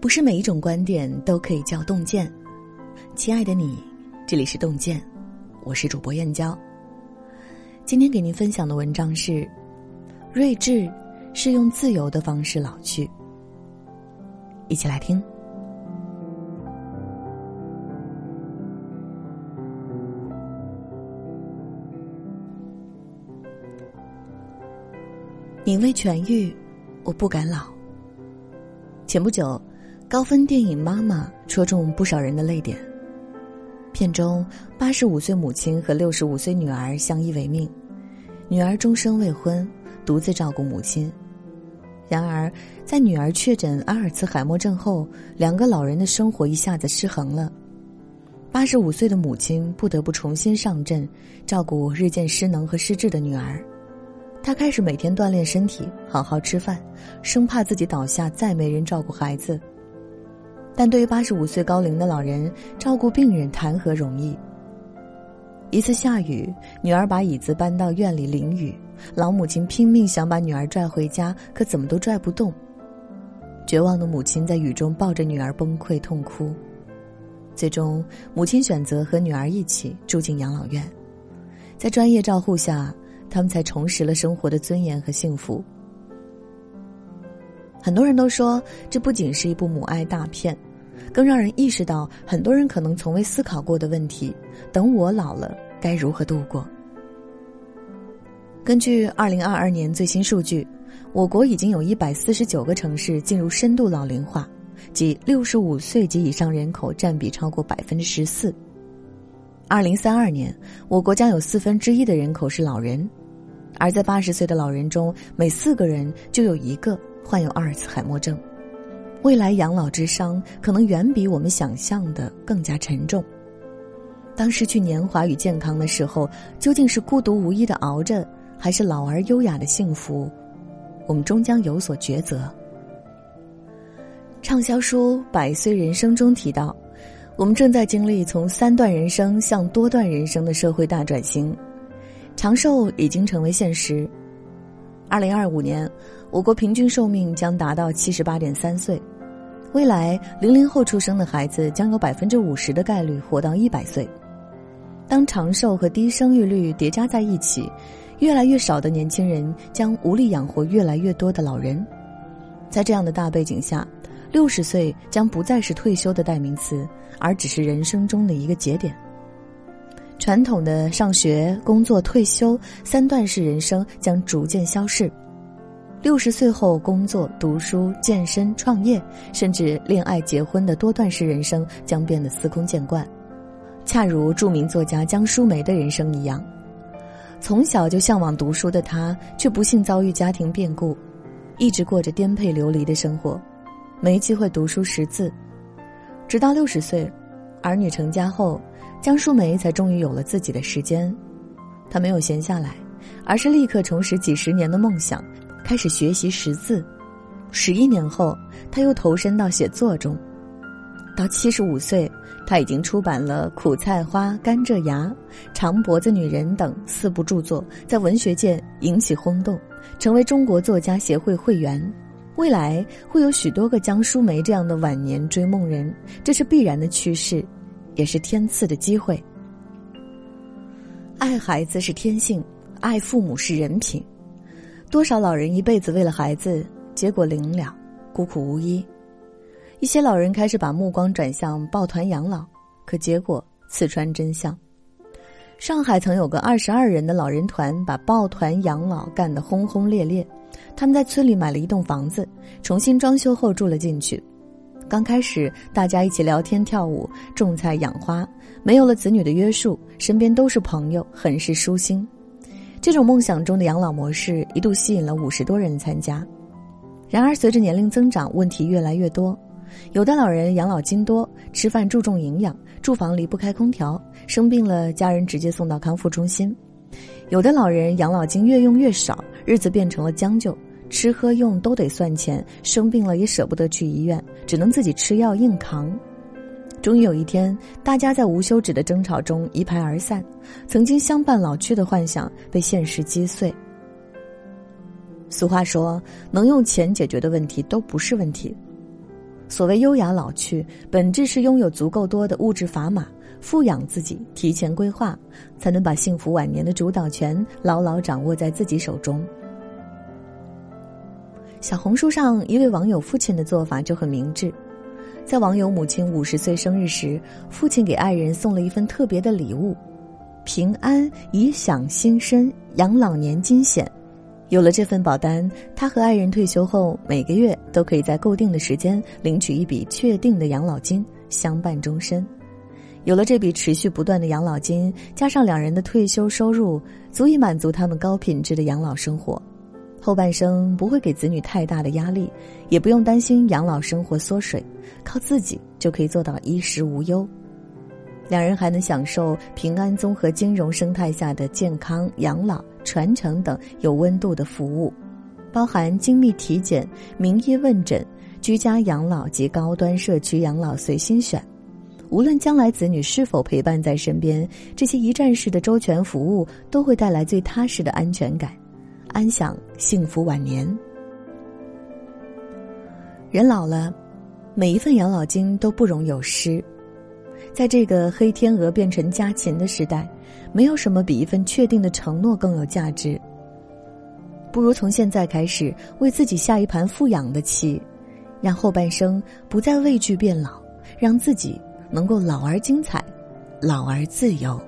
不是每一种观点都可以叫洞见。亲爱的你，这里是洞见，我是主播燕娇。今天给您分享的文章是：睿智是用自由的方式老去。一起来听。你未痊愈，我不敢老。前不久，高分电影《妈妈》戳中不少人的泪点。片中，八十五岁母亲和六十五岁女儿相依为命，女儿终生未婚，独自照顾母亲。然而，在女儿确诊阿尔茨海默症后，两个老人的生活一下子失衡了。八十五岁的母亲不得不重新上阵，照顾日渐失能和失智的女儿。他开始每天锻炼身体，好好吃饭，生怕自己倒下再没人照顾孩子。但对于八十五岁高龄的老人，照顾病人谈何容易？一次下雨，女儿把椅子搬到院里淋雨，老母亲拼命想把女儿拽回家，可怎么都拽不动。绝望的母亲在雨中抱着女儿崩溃痛哭。最终，母亲选择和女儿一起住进养老院，在专业照护下。他们才重拾了生活的尊严和幸福。很多人都说，这不仅是一部母爱大片，更让人意识到很多人可能从未思考过的问题：等我老了，该如何度过？根据二零二二年最新数据，我国已经有一百四十九个城市进入深度老龄化，即六十五岁及以上人口占比超过百分之十四。二零三二年，我国将有四分之一的人口是老人，而在八十岁的老人中，每四个人就有一个患有阿尔茨海默症。未来养老之伤可能远比我们想象的更加沉重。当失去年华与健康的时候，究竟是孤独无依的熬着，还是老而优雅的幸福？我们终将有所抉择。畅销书《百岁人生》中提到。我们正在经历从三段人生向多段人生的社会大转型，长寿已经成为现实。二零二五年，我国平均寿命将达到七十八点三岁，未来零零后出生的孩子将有百分之五十的概率活到一百岁。当长寿和低生育率叠加在一起，越来越少的年轻人将无力养活越来越多的老人。在这样的大背景下。六十岁将不再是退休的代名词，而只是人生中的一个节点。传统的上学、工作、退休三段式人生将逐渐消逝。六十岁后，工作、读书、健身、创业，甚至恋爱、结婚的多段式人生将变得司空见惯。恰如著名作家江淑梅的人生一样，从小就向往读书的她，却不幸遭遇家庭变故，一直过着颠沛流离的生活。没机会读书识字，直到六十岁，儿女成家后，江淑梅才终于有了自己的时间。她没有闲下来，而是立刻重拾几十年的梦想，开始学习识字。十一年后，她又投身到写作中。到七十五岁，她已经出版了《苦菜花》《甘蔗芽》《长脖子女人》等四部著作，在文学界引起轰动，成为中国作家协会会员。未来会有许多个江淑梅这样的晚年追梦人，这是必然的趋势，也是天赐的机会。爱孩子是天性，爱父母是人品。多少老人一辈子为了孩子，结果临了，孤苦无依。一些老人开始把目光转向抱团养老，可结果刺穿真相。上海曾有个二十二人的老人团，把抱团养老干得轰轰烈烈。他们在村里买了一栋房子，重新装修后住了进去。刚开始，大家一起聊天、跳舞、种菜、养花，没有了子女的约束，身边都是朋友，很是舒心。这种梦想中的养老模式一度吸引了五十多人参加。然而，随着年龄增长，问题越来越多。有的老人养老金多，吃饭注重营养，住房离不开空调，生病了家人直接送到康复中心；有的老人养老金越用越少，日子变成了将就。吃喝用都得算钱，生病了也舍不得去医院，只能自己吃药硬扛。终于有一天，大家在无休止的争吵中一拍而散，曾经相伴老去的幻想被现实击碎。俗话说，能用钱解决的问题都不是问题。所谓优雅老去，本质是拥有足够多的物质砝码，富养自己，提前规划，才能把幸福晚年的主导权牢牢掌握在自己手中。小红书上一位网友父亲的做法就很明智，在网友母亲五十岁生日时，父亲给爱人送了一份特别的礼物——平安以享新生养老年金险。有了这份保单，他和爱人退休后每个月都可以在固定的时间领取一笔确定的养老金，相伴终身。有了这笔持续不断的养老金，加上两人的退休收入，足以满足他们高品质的养老生活。后半生不会给子女太大的压力，也不用担心养老生活缩水，靠自己就可以做到衣食无忧。两人还能享受平安综合金融生态下的健康养老。传承等有温度的服务，包含精密体检、名医问诊、居家养老及高端社区养老随心选。无论将来子女是否陪伴在身边，这些一站式的周全服务都会带来最踏实的安全感，安享幸福晚年。人老了，每一份养老金都不容有失。在这个黑天鹅变成家禽的时代。没有什么比一份确定的承诺更有价值。不如从现在开始为自己下一盘富养的棋，让后半生不再畏惧变老，让自己能够老而精彩，老而自由。